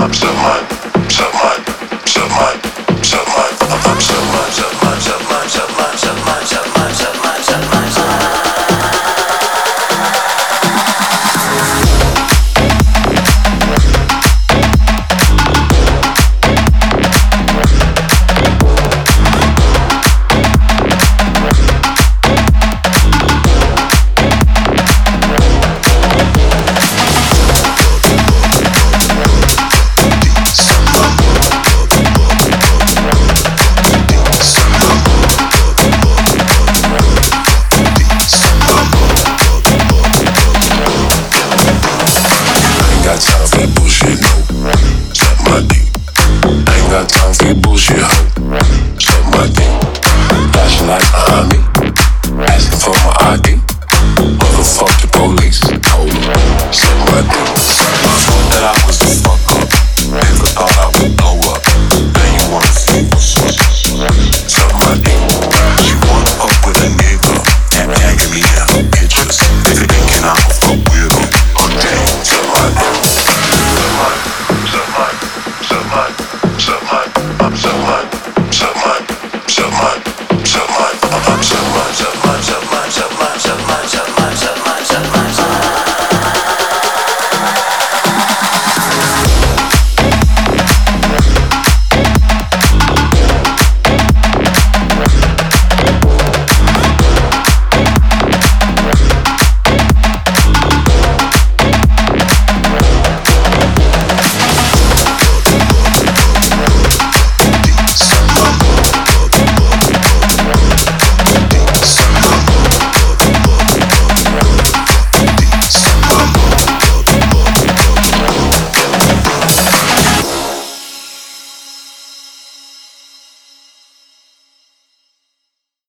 up so much. so hot.